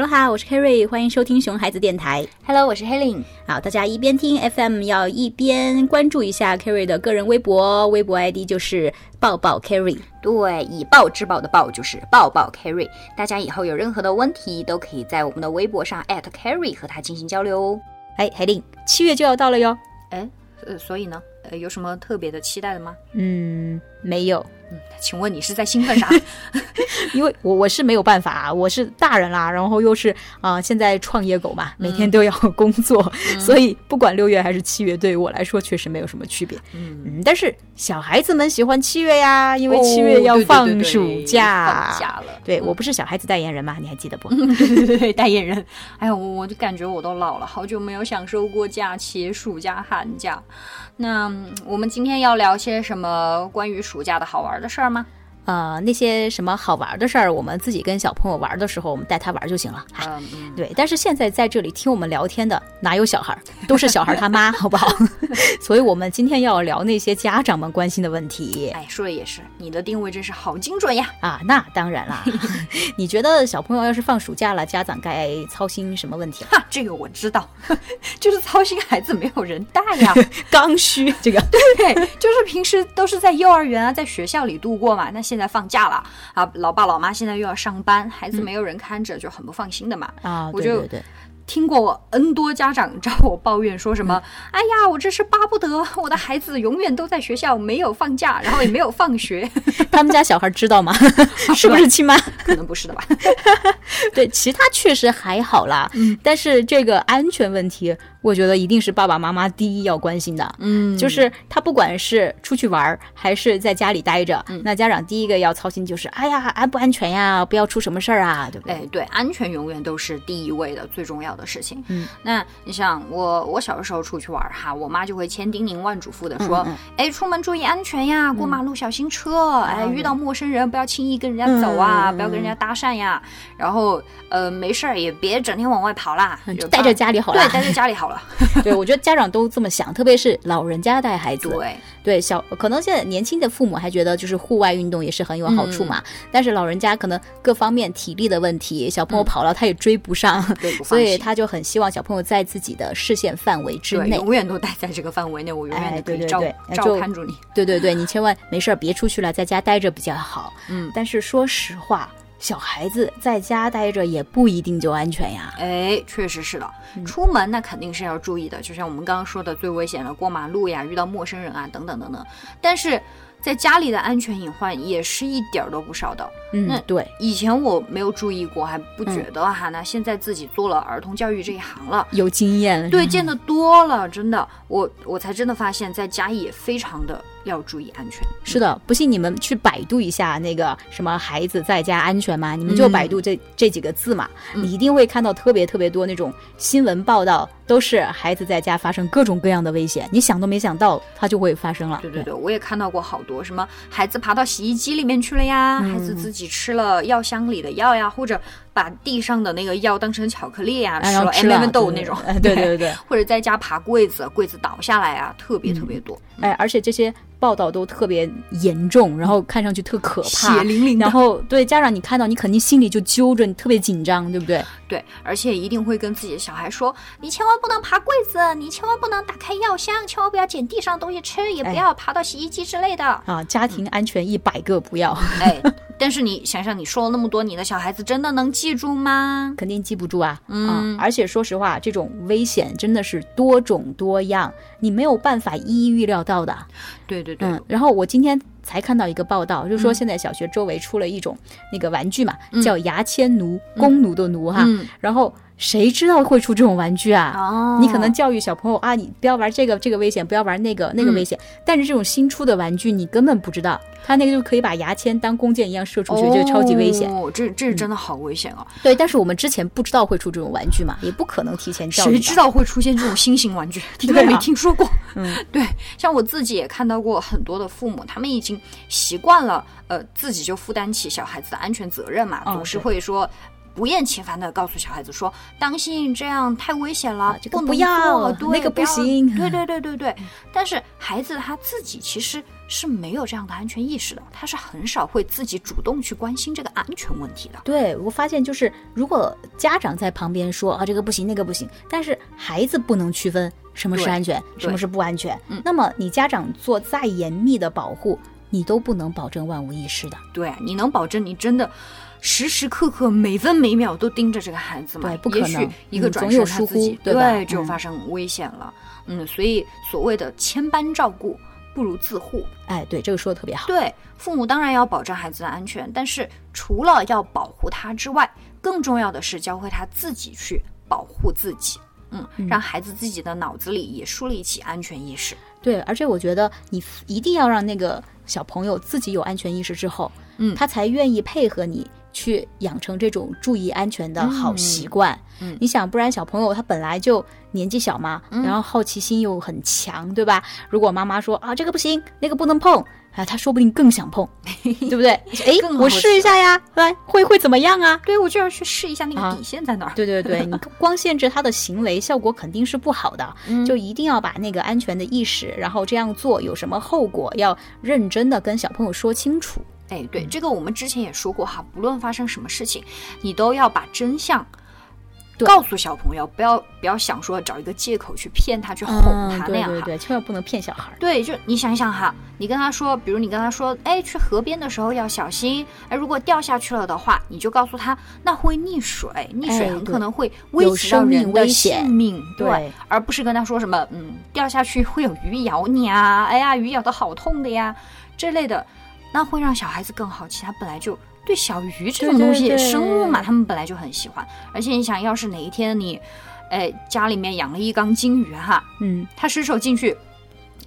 Hello 哈，我是 Kerry，欢迎收听熊孩子电台。Hello，我是 Helen。好，大家一边听 FM，要一边关注一下 Kerry 的个人微博，微博 ID 就是抱抱 Kerry。对，以暴制暴的暴就是抱抱 Kerry。大家以后有任何的问题，都可以在我们的微博上 @Kerry 和他进行交流哦。哎，Helen，七月就要到了哟。哎，呃，所以呢，呃，有什么特别的期待的吗？嗯，没有，嗯，请问你是在兴奋啥？因为我我是没有办法，我是大人啦，然后又是啊、呃现在创业狗嘛，每天都要工作，所以不管六月还是七月，对于我来说确实没有什么区别。嗯，嗯，但是小孩子们喜欢七月呀，因为哦七月要放对暑假。放假了。对我不是小孩子代言人嘛，你还记得不？对对对对，代言人。哎呀，我我就感觉我都老了，好久没有享受过假期，暑假、寒假。那嗯我们今天要聊些什么关于暑假的好玩的事儿吗？呃，那些什么好玩的事儿，我们自己跟小朋友玩的时候，我们带他玩就行了。哎嗯嗯，对，但是现在在这里听我们聊天的哪有小孩儿，都是小孩他妈，好不好？所以我们今天要聊那些家长们关心的问题哎，说的也是，你的定位真是好精准呀。啊。那当然啦，你觉得小朋友要是放暑假了，家长该操心什么问题了？哈，这个我知道，就是操心孩子没有人带呀。刚需这个，对，就是平时都是在幼儿园啊，在学校里度过嘛。那现在放假了啊，老爸老妈现在又要上班，孩子没有人看着，就很不放心的嘛。啊，我就听过 N 多家长找我抱怨说什么：“哎呀，我这是巴不得我的孩子永远都在学校，没有放假，然后也没有放学。他们家小孩知道吗？是不是亲妈？”可能不是的吧？对，其他确实还好啦，但是这个安全问题，我觉得一定是爸爸妈妈第一要关心的。嗯就是他不管是出去玩儿还是在家里待着，那家长第一个要操心就是，哎呀，安不安全呀？不要出什么事儿啊，对不对？哎，对，安全永远都是第一位的最重要的事情。嗯，那你像我，我小的时候出去玩儿哈，我妈就会千叮咛万嘱咐的说，嗯嗯哎，出门注意安全呀，过马路小心车，哎，遇到陌生人不要轻易跟人家走啊，嗯不要跟人家搭讪呀，然后呃，没事儿也别整天往外跑啦，就待在家里好了对，待在家里好了。对，我觉得家长都这么想，特别是老人家带孩子。对，对小可能现在年轻的父母还觉得就是户外运动也是很有好处嘛，但是老人家可能各方面体力的问题，小朋友跑了他也追不上，对，所以。他就很希望小朋友在自己的视线范围之，内。永远都待在这个范围内，我永远哎都可以照、照就看住你。对对对，你千万没事儿别出去了，在家待着比较好。嗯，但是说实话，小孩子在家待着也不一定就安全呀。哎，确实是的，嗯出门那肯定是要注意的，就像我们刚刚说的，最危险的过马路呀，遇到陌生人啊，等等等等。但是在家里的安全隐患也是一点儿都不少的。那嗯，对，以前我没有注意过，还不觉得哈，那现在自己做了儿童教育这一行了。有经验。对，见得多了，真的，我我才真的发现，在家也非常的要注意安全。是的，不信你们去百度一下那个什么孩子在家安全吗？你们就百度这、这几个字嘛，嗯你一定会看到特别特别多那种新闻报道，都是孩子在家发生各种各样的危险，你想都没想到，它就会发生了。对对对，我也看到过好多什么孩子爬到洗衣机里面去了呀，孩子自己吃了药箱里的药呀，或者把地上的那个药当成巧克力呀，哎，吃了然后吃 M 了 M 豆那种，哎对对对对，或者在家爬柜子，柜子倒下来啊，特别特别多，哎，而且这些报道都特别严重，然后看上去特可怕，血淋淋的。然后对家长你看到你肯定心里就揪着，你特别紧张，对不对？对，而且一定会跟自己的小孩说，你千万不能爬柜子，你千万不能打开药箱，千万不要捡地上的东西吃，也不哎要爬到洗衣机之类的。啊，家庭安全一百个不要，哎，但是你想想，你说了那么多，你的小孩子真的能记住吗？肯定记不住啊。嗯啊，而且说实话，这种危险真的是多种多样，你没有办法一一预料到的。对对对，嗯，然后我今天才看到一个报道，就是说现在小学周围出了一种那个玩具嘛，叫牙签奴，弓弩的弩哈。嗯然后谁知道会出这种玩具啊？哦你可能教育小朋友啊，你不要玩这个，这个危险，不要玩那个，那个危险。但是这种新出的玩具，你根本不知道，它那个就可以把牙签当弓箭一样射出去，这个超级危险。哦，这这真的好危险啊！对，但是我们之前不知道会出这种玩具嘛，也不可能提前教育。谁知？道会出现这种新型玩具？听都没听说过。嗯，对，像我自己也看到过很多的父母，他们已经习惯了，呃，自己就负担起小孩子的安全责任嘛，哦总是会说。不厌其烦的告诉小孩子说：“当心，这样太危险了，啊这个能不要那个不要行。对对对对对。但是孩子他自己其实是没有这样的安全意识的，他是很少会自己主动去关心这个安全问题的。对我发现就是，如果家长在旁边说啊这个不行那个不行，但是孩子不能区分什么是安全，什么是不安全，嗯。那么你家长做再严密的保护，你都不能保证万无一失的。对，你能保证你真的时时刻刻每分每秒都盯着这个孩子吗？对不可也许能一个转身他自己忽对吧就嗯发生危险了。嗯，所以所谓的千般照顾不如自护。哎，对，这个说的特别好。对，父母当然要保证孩子的安全，但是除了要保护他之外，更重要的是教会他自己去保护自己。嗯，让孩子自己的脑子里也树立起安全意识。对，而且我觉得你一定要让那个小朋友自己有安全意识之后，嗯。他才愿意配合你去养成这种注意安全的好习惯。嗯你想，不然小朋友他本来就年纪小嘛，嗯然后好奇心又很强，对吧？如果妈妈说啊这个不行，那个不能碰，啊，他说不定更想碰，对不对？哎我试一下呀，来会会怎么样啊？对，我就要去试一下那啊个底线在哪儿。对对对，你 光限制他的行为，效果肯定是不好的。嗯就一定要把那个安全的意识，然后这样做有什么后果，要认真的跟小朋友说清楚。哎，对，这个我们之前也说过哈，不论发生什么事情，你都要把真相告诉小朋友，不要不要想说找一个借口去骗他、去哄他那样哈。对对对，千万不能骗小孩儿。对，就你想想哈，你跟他说，比如你跟他说，哎，去河边的时候要小心，哎，如果掉下去了的话，你就告诉他，那会溺水，溺水很可能会危有及到人的危险性命，对而不是跟他说什么，嗯，掉下去会有鱼咬你啊，哎呀，鱼咬的好痛的呀，这类的，那会让小孩子更好奇，他本来就。对小鱼这种东西，对生物嘛，他们本来就很喜欢。而且你想要是哪一天你，哎，家里面养了一缸金鱼哈，嗯，他伸手进去，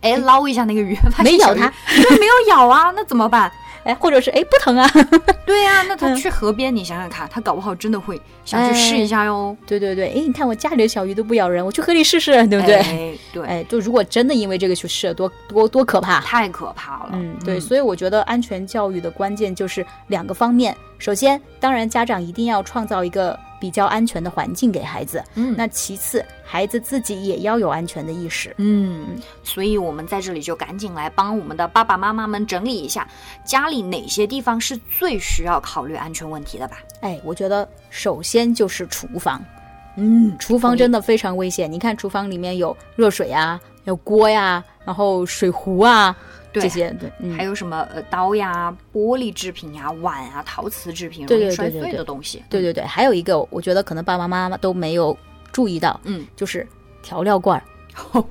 哎，捞一下那个鱼，没咬它，对，没有咬啊，那怎么办？哎，或者是哎不疼啊。对呀、那他嗯去河边，你想想看，他搞不好真的会想去试一下哟，对对对，哎，你看我家里的小鱼都不咬人，我去河里试试，对不对？哎，对，哎，就如果真的因为这个去试了，多多多可怕。太可怕了。嗯，对，所以我觉得安全教育的关键就是两个方面。首先，当然家长一定要创造一个比较安全的环境给孩子。嗯那其次，孩子自己也要有安全的意识。嗯，所以我们在这里就赶紧来帮我们的爸爸妈妈们整理一下，家里哪些地方是最需要考虑安全问题的吧。哎，我觉得首先就是厨房，嗯，厨房真的非常危险。你看，厨房里面有热水呀，有锅呀，然后水壶啊，对这些对，嗯，还有什么呃刀呀、玻璃制品呀、碗啊、陶瓷制品对容易摔碎的东西。对对对，还有一个，我觉得可能爸爸妈妈都没有注意到，嗯，就是调料罐儿。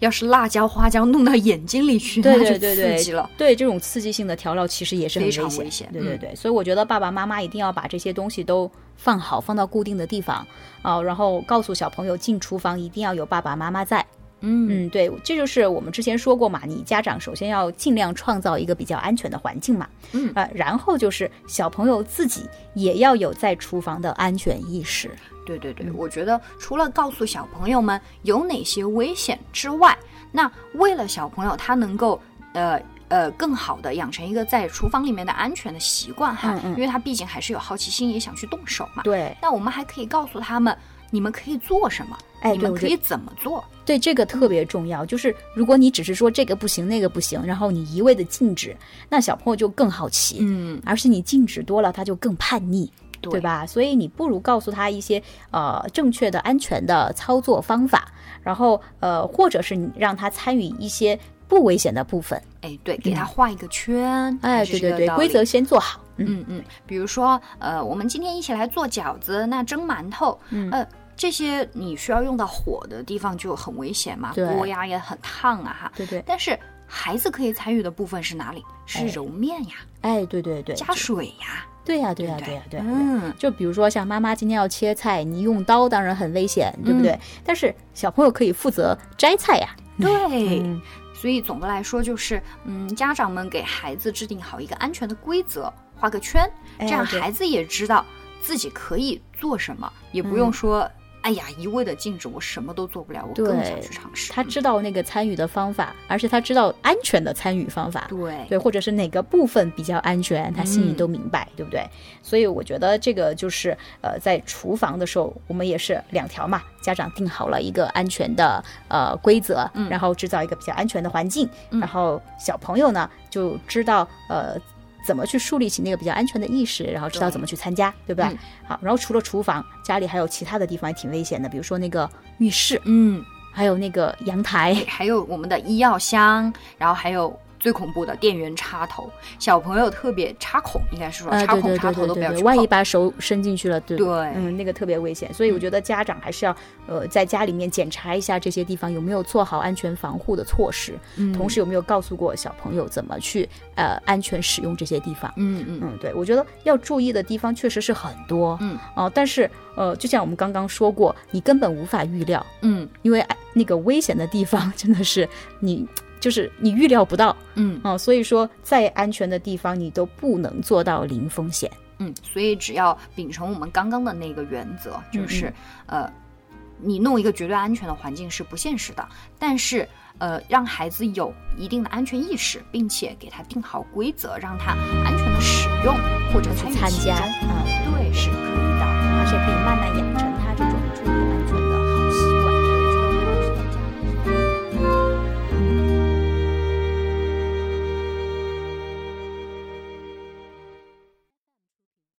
要是辣椒、花椒弄到眼睛里去，对那就对对对刺激了。对这种刺激性的调料，其实也是很非常危险。危险嗯对对对，所以我觉得爸爸妈妈一定要把这些东西都放好，放到固定的地方啊、然后告诉小朋友进厨房一定要有爸爸妈妈在。嗯嗯，对，这就是我们之前说过嘛，你家长首先要尽量创造一个比较安全的环境嘛。嗯啊、然后就是小朋友自己也要有在厨房的安全意识。对对对，我觉得除了告诉小朋友们有哪些危险之外，那为了小朋友他能够呃呃更好的养成一个在厨房里面的安全的习惯哈，嗯嗯因为他毕竟还是有好奇心，也想去动手嘛。对，那我们还可以告诉他们，你们可以做什么，哎你们可以怎么做。对，这个特别重要。就是如果你只是说这个不行那个不行，然后你一味的禁止，那小朋友就更好奇。嗯，而是你禁止多了，他就更叛逆，对对吧？所以你不如告诉他一些呃正确的、安全的操作方法，然后呃，或者是你让他参与一些不危险的部分。哎，对，给他画一个圈，哎，对对对，规则先做好。嗯，嗯嗯，比如说，呃，我们今天一起来做饺子，那蒸馒头，嗯呃，这些你需要用到火的地方就很危险嘛，锅呀也很烫啊哈。对对，但是孩子可以参与的部分是哪里？是哎揉面呀，哎，对对对，加水呀，对呀对呀对对呀对呀。嗯，就比如说像妈妈今天要切菜，你用刀当然很危险，对不对？但是小朋友可以负责摘菜呀。对。嗯，所以总的来说就是，嗯，家长们给孩子制定好一个安全的规则，画个圈，这样孩子也知道自己可以做什么，也不用说。哎呀，一味的禁止，我什么都做不了，我更想去尝试。他知道那个参与的方法，而且他知道安全的参与方法。对对，或者是哪个部分比较安全，他心里都明白，对不对？所以我觉得这个就是呃，在厨房的时候，我们也是两条嘛，家长定好了一个安全的呃规则，然后制造一个比较安全的环境，然后小朋友呢就知道呃。怎么去树立起那个比较安全的意识，然后知道怎么去参加，对。不对？嗯。好，然后除了厨房，家里还有其他的地方也挺危险的，比如说那个浴室，嗯，还有那个阳台，还有我们的医药箱，然后还有最恐怖的电源插头，小朋友特别插孔，应该是说呃，插孔插头都不要去万一。把手伸进去了，对对嗯，那个特别危险，所以我觉得家长还是要呃在家里面检查一下这些地方有没有做好安全防护的措施，嗯同时有没有告诉过小朋友怎么去呃安全使用这些地方。嗯嗯嗯，对，我觉得要注意的地方确实是很多，嗯哦、但是呃，就像我们刚刚说过，你根本无法预料，嗯因为哎那个危险的地方真的是你就是你预料不到，嗯哦、所以说再安全的地方你都不能做到零风险。嗯，所以只要秉承我们刚刚的那个原则，嗯就是呃，你弄一个绝对安全的环境是不现实的，但是呃，让孩子有一定的安全意识，并且给他定好规则，让他安全的使用或者参与参加其中啊对，是可以的。而且可以慢慢养成。